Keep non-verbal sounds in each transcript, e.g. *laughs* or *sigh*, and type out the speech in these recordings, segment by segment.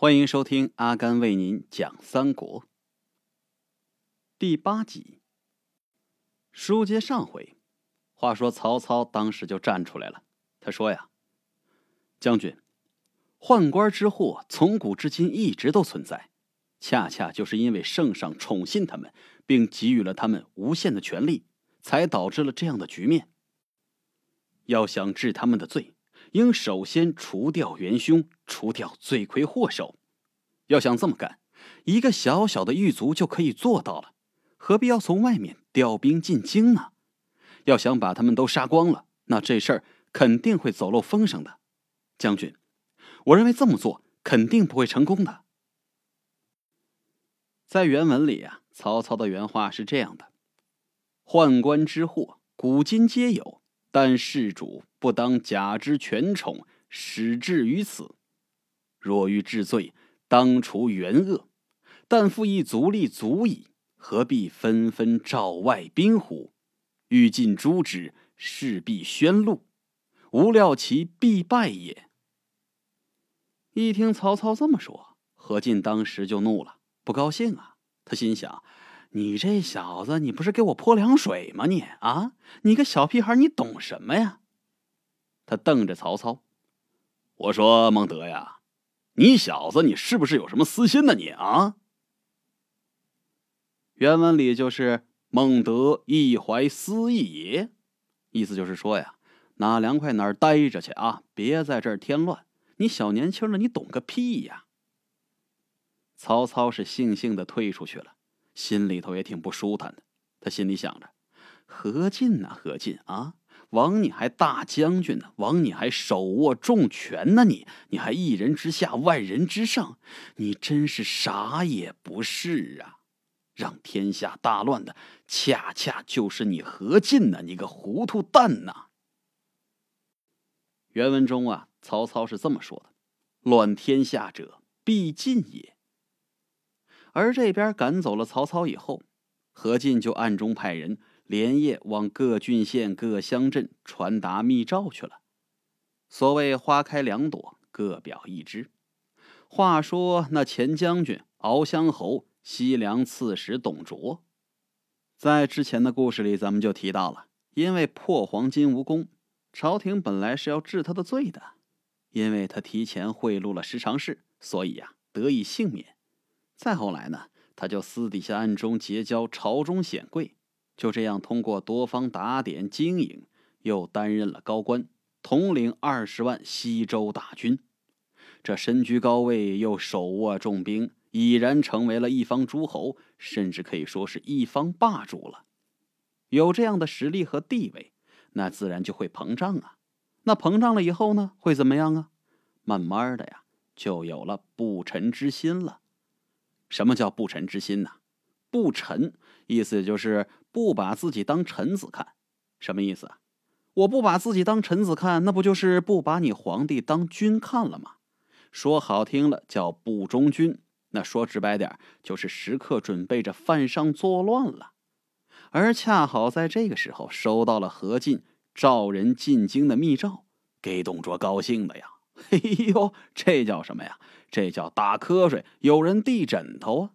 欢迎收听阿甘为您讲三国第八集。书接上回，话说曹操当时就站出来了，他说：“呀，将军，宦官之祸从古至今一直都存在，恰恰就是因为圣上宠信他们，并给予了他们无限的权力，才导致了这样的局面。要想治他们的罪。”应首先除掉元凶，除掉罪魁祸首。要想这么干，一个小小的狱卒就可以做到了，何必要从外面调兵进京呢？要想把他们都杀光了，那这事儿肯定会走漏风声的。将军，我认为这么做肯定不会成功的。在原文里啊，曹操的原话是这样的：“宦官之祸，古今皆有。”但事主不当假之权宠，始至于此。若欲治罪，当除元恶。但复一足力足矣，何必纷纷召外宾乎？欲尽诛之，势必宣露。无料其必败也。一听曹操这么说，何进当时就怒了，不高兴啊。他心想。你这小子，你不是给我泼凉水吗？你啊，你个小屁孩，你懂什么呀？他瞪着曹操，我说：“孟德呀，你小子，你是不是有什么私心呢？你啊？”原文里就是“孟德亦怀私意也”，意思就是说呀，哪凉快哪儿待着去啊，别在这儿添乱。你小年轻的，你懂个屁呀！曹操是悻悻的退出去了。心里头也挺不舒坦的，他心里想着：何进呐，何进啊，枉你还大将军呢，枉你还手握重权呢，你你还一人之下，万人之上，你真是啥也不是啊！让天下大乱的，恰恰就是你何进呐，你个糊涂蛋呐！原文中啊，曹操是这么说的：“乱天下者，必进也。”而这边赶走了曹操以后，何进就暗中派人连夜往各郡县、各乡镇传达密诏去了。所谓花开两朵，各表一枝。话说那前将军敖乡侯西凉刺史董卓，在之前的故事里，咱们就提到了，因为破黄金无功，朝廷本来是要治他的罪的，因为他提前贿赂了十常侍，所以呀，得以幸免。再后来呢，他就私底下暗中结交朝中显贵，就这样通过多方打点经营，又担任了高官，统领二十万西周大军。这身居高位，又手握重兵，已然成为了一方诸侯，甚至可以说是一方霸主了。有这样的实力和地位，那自然就会膨胀啊。那膨胀了以后呢，会怎么样啊？慢慢的呀，就有了不臣之心了。什么叫不臣之心呢？不臣意思就是不把自己当臣子看，什么意思啊？我不把自己当臣子看，那不就是不把你皇帝当君看了吗？说好听了叫不忠君，那说直白点就是时刻准备着犯上作乱了。而恰好在这个时候收到了何进召人进京的密诏，给董卓高兴的呀！嘿 *laughs* 呦，这叫什么呀？这叫打瞌睡，有人递枕头啊！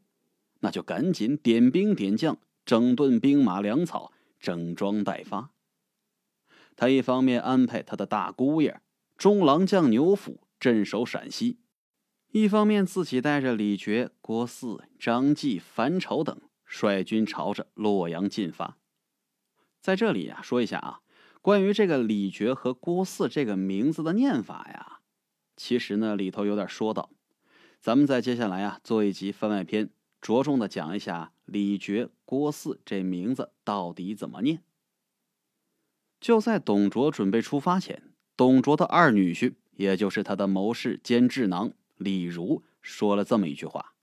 那就赶紧点兵点将，整顿兵马粮草，整装待发。他一方面安排他的大姑爷中郎将牛辅镇守陕西，一方面自己带着李傕、郭汜、张继、樊稠等率军朝着洛阳进发。在这里呀，说一下啊，关于这个李傕和郭汜这个名字的念法呀，其实呢里头有点说道。咱们在接下来啊做一集番外篇，着重的讲一下李傕、郭汜这名字到底怎么念。就在董卓准备出发前，董卓的二女婿，也就是他的谋士兼智囊李儒，说了这么一句话：“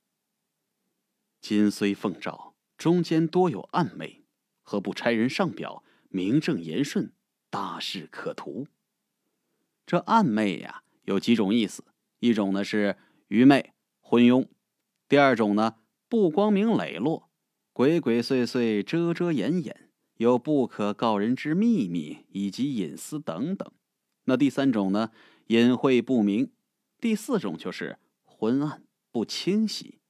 今虽奉诏，中间多有暗昧，何不差人上表，名正言顺，大事可图？”这暗昧呀，有几种意思，一种呢是。愚昧、昏庸；第二种呢，不光明磊落，鬼鬼祟祟、遮遮掩掩，有不可告人之秘密以及隐私等等。那第三种呢，隐晦不明；第四种就是昏暗不清晰。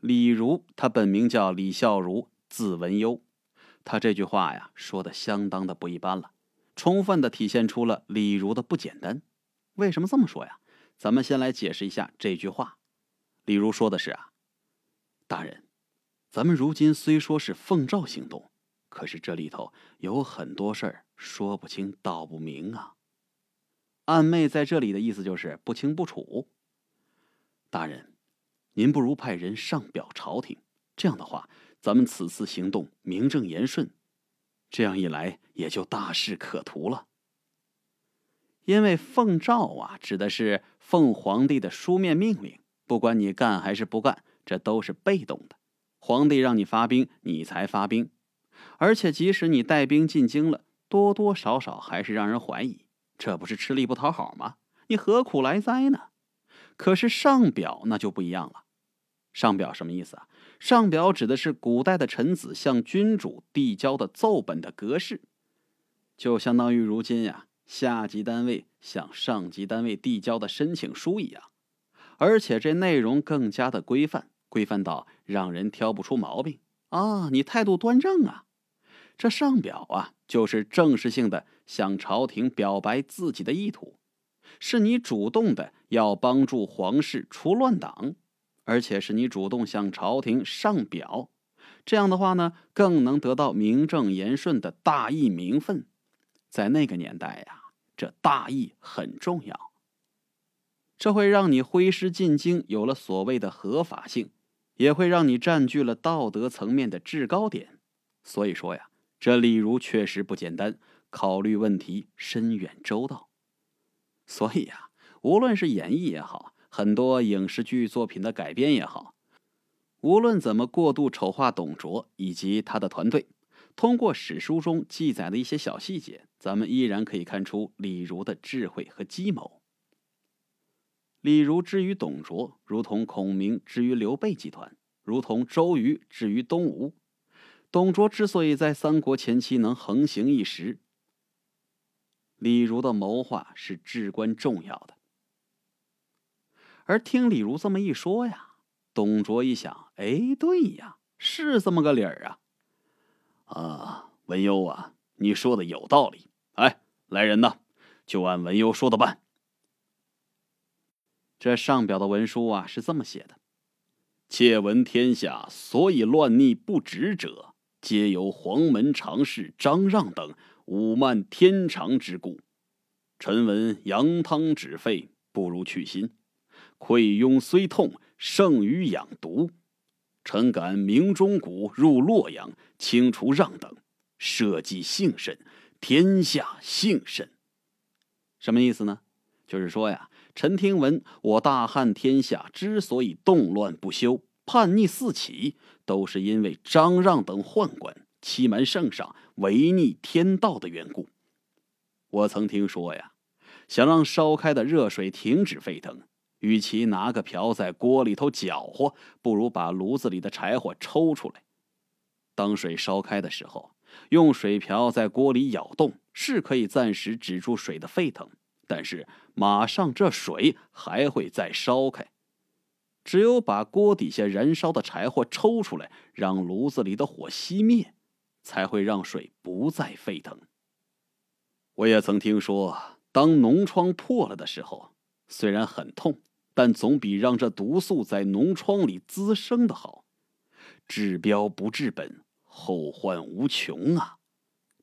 李儒他本名叫李孝儒，字文幽。他这句话呀，说的相当的不一般了，充分的体现出了李儒的不简单。为什么这么说呀？咱们先来解释一下这句话。李儒说的是啊，大人，咱们如今虽说是奉诏行动，可是这里头有很多事儿说不清道不明啊。暗昧在这里的意思就是不清不楚。大人，您不如派人上表朝廷，这样的话。咱们此次行动名正言顺，这样一来也就大事可图了。因为奉诏啊，指的是奉皇帝的书面命令，不管你干还是不干，这都是被动的。皇帝让你发兵，你才发兵，而且即使你带兵进京了，多多少少还是让人怀疑，这不是吃力不讨好吗？你何苦来哉呢？可是上表那就不一样了。上表什么意思啊？上表指的是古代的臣子向君主递交的奏本的格式，就相当于如今呀下级单位向上级单位递交的申请书一样，而且这内容更加的规范，规范到让人挑不出毛病啊！你态度端正啊！这上表啊，就是正式性的向朝廷表白自己的意图，是你主动的要帮助皇室除乱党。而且是你主动向朝廷上表，这样的话呢，更能得到名正言顺的大义名分。在那个年代呀，这大义很重要，这会让你挥师进京有了所谓的合法性，也会让你占据了道德层面的制高点。所以说呀，这李儒确实不简单，考虑问题深远周到。所以呀，无论是演绎也好。很多影视剧作品的改编也好，无论怎么过度丑化董卓以及他的团队，通过史书中记载的一些小细节，咱们依然可以看出李儒的智慧和计谋。李儒之于董卓，如同孔明之于刘备集团，如同周瑜之于东吴。董卓之所以在三国前期能横行一时，李儒的谋划是至关重要的。而听李儒这么一说呀，董卓一想，哎，对呀，是这么个理儿啊！啊，文幽啊，你说的有道理。哎，来人呐，就按文幽说的办。这上表的文书啊，是这么写的：窃闻天下所以乱逆不止者，皆由黄门常侍张让等侮慢天长之故。臣闻羊汤止沸，不如去心。溃痈虽痛，胜于养毒。臣敢明中鼓入洛阳，清除让等，社稷幸甚，天下幸甚。什么意思呢？就是说呀，臣听闻我大汉天下之所以动乱不休、叛逆四起，都是因为张让等宦官欺瞒圣上、违逆天道的缘故。我曾听说呀，想让烧开的热水停止沸腾。与其拿个瓢在锅里头搅和，不如把炉子里的柴火抽出来。当水烧开的时候，用水瓢在锅里舀动，是可以暂时止住水的沸腾，但是马上这水还会再烧开。只有把锅底下燃烧的柴火抽出来，让炉子里的火熄灭，才会让水不再沸腾。我也曾听说，当脓疮破了的时候，虽然很痛。但总比让这毒素在脓疮里滋生的好。治标不治本，后患无穷啊！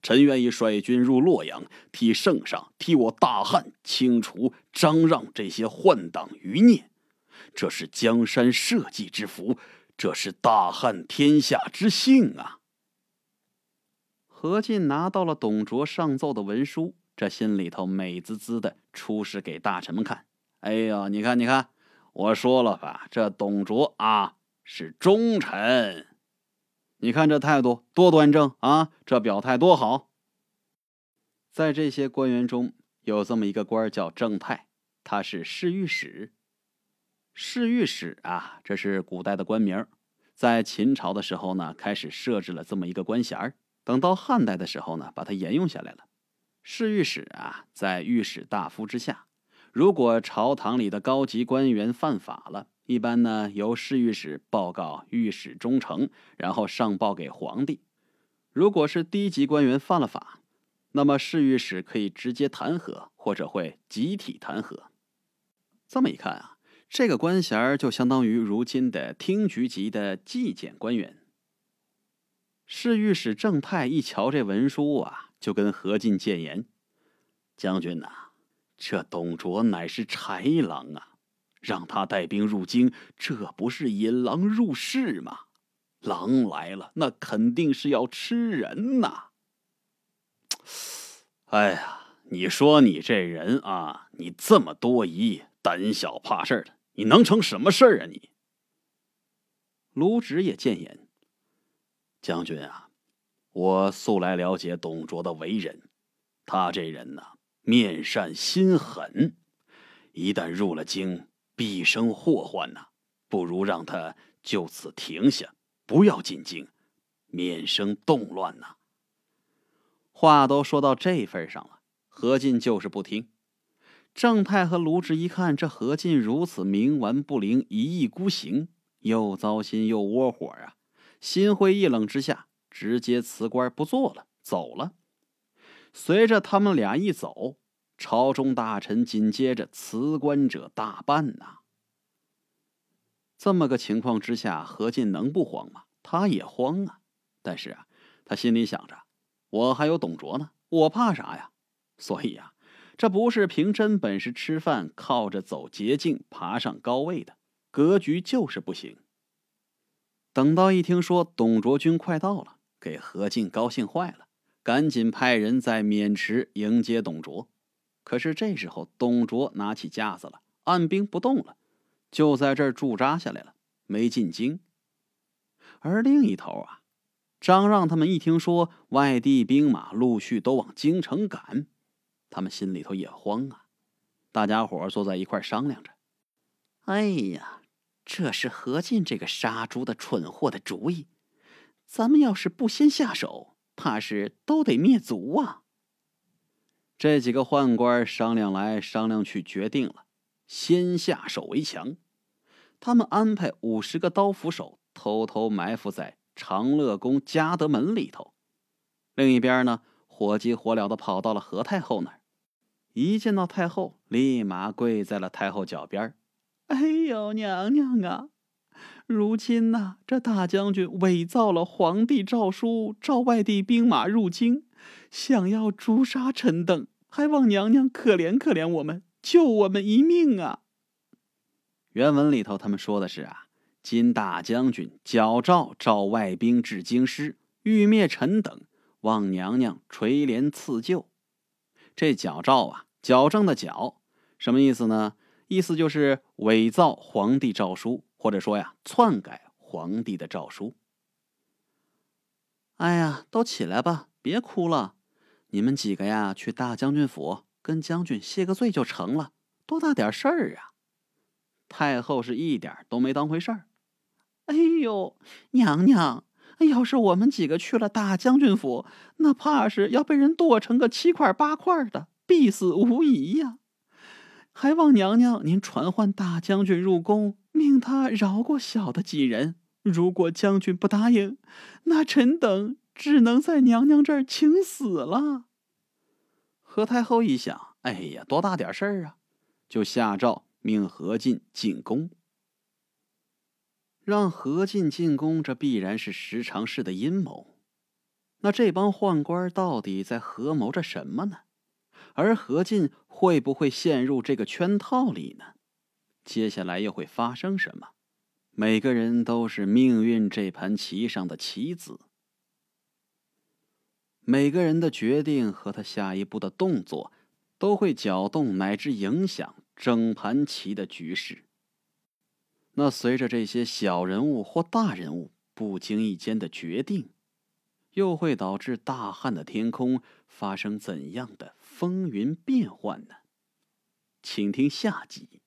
臣愿意率军入洛阳，替圣上、替我大汉清除张让这些宦党余孽。这是江山社稷之福，这是大汉天下之幸啊！何进拿到了董卓上奏的文书，这心里头美滋滋的，出示给大臣们看。哎呀，你看，你看，我说了吧，这董卓啊是忠臣，你看这态度多端正啊，这表态多好。在这些官员中有这么一个官叫正太，他是侍御史。侍御史啊，这是古代的官名，在秦朝的时候呢，开始设置了这么一个官衔等到汉代的时候呢，把它沿用下来了。侍御史啊，在御史大夫之下。如果朝堂里的高级官员犯法了，一般呢由侍御史报告御史中丞，然后上报给皇帝。如果是低级官员犯了法，那么侍御史可以直接弹劾，或者会集体弹劾。这么一看啊，这个官衔就相当于如今的厅局级的纪检官员。侍御史正太一瞧这文书啊，就跟何进谏言：“将军呐。”这董卓乃是豺狼啊，让他带兵入京，这不是引狼入室吗？狼来了，那肯定是要吃人呐！哎呀，你说你这人啊，你这么多疑、胆小怕事的，你能成什么事儿啊？你卢植也谏言：“将军啊，我素来了解董卓的为人，他这人呢。”面善心狠，一旦入了京，必生祸患呐！不如让他就此停下，不要进京，免生动乱呐。话都说到这份上了，何进就是不听。郑泰和卢植一看这何进如此冥顽不灵、一意孤行，又糟心又窝火啊！心灰意冷之下，直接辞官不做了，走了。随着他们俩一走，朝中大臣紧接着辞官者大半呐。这么个情况之下，何进能不慌吗？他也慌啊。但是啊，他心里想着，我还有董卓呢，我怕啥呀？所以呀，这不是凭真本事吃饭，靠着走捷径爬上高位的格局就是不行。等到一听说董卓军快到了，给何进高兴坏了。赶紧派人在渑池迎接董卓，可是这时候董卓拿起架子了，按兵不动了，就在这儿驻扎下来了，没进京。而另一头啊，张让他们一听说外地兵马陆续都往京城赶，他们心里头也慌啊。大家伙坐在一块商量着：“哎呀，这是何进这个杀猪的蠢货的主意，咱们要是不先下手。”怕是都得灭族啊！这几个宦官商量来商量去，决定了先下手为强。他们安排五十个刀斧手偷偷埋伏在长乐宫嘉德门里头。另一边呢，火急火燎的跑到了何太后那儿，一见到太后，立马跪在了太后脚边哎呦，娘娘啊！如今呐，这大将军伪造了皇帝诏书，召外地兵马入京，想要诛杀臣等，还望娘娘可怜可怜我们，救我们一命啊！原文里头他们说的是啊，今大将军矫诏召外兵至京师，欲灭臣等，望娘娘垂怜赐救。这矫诏啊，矫正的矫，什么意思呢？意思就是伪造皇帝诏书。或者说呀，篡改皇帝的诏书。哎呀，都起来吧，别哭了。你们几个呀，去大将军府跟将军谢个罪就成了，多大点事儿啊！太后是一点都没当回事儿。哎呦，娘娘，要是我们几个去了大将军府，那怕是要被人剁成个七块八块的，必死无疑呀！还望娘娘您传唤大将军入宫。命他饶过小的几人。如果将军不答应，那臣等只能在娘娘这儿请死了。何太后一想，哎呀，多大点事儿啊！就下诏命何进进宫。让何进进宫，这必然是十常侍的阴谋。那这帮宦官到底在合谋着什么呢？而何进会不会陷入这个圈套里呢？接下来又会发生什么？每个人都是命运这盘棋上的棋子，每个人的决定和他下一步的动作，都会搅动乃至影响整盘棋的局势。那随着这些小人物或大人物不经意间的决定，又会导致大汉的天空发生怎样的风云变幻呢？请听下集。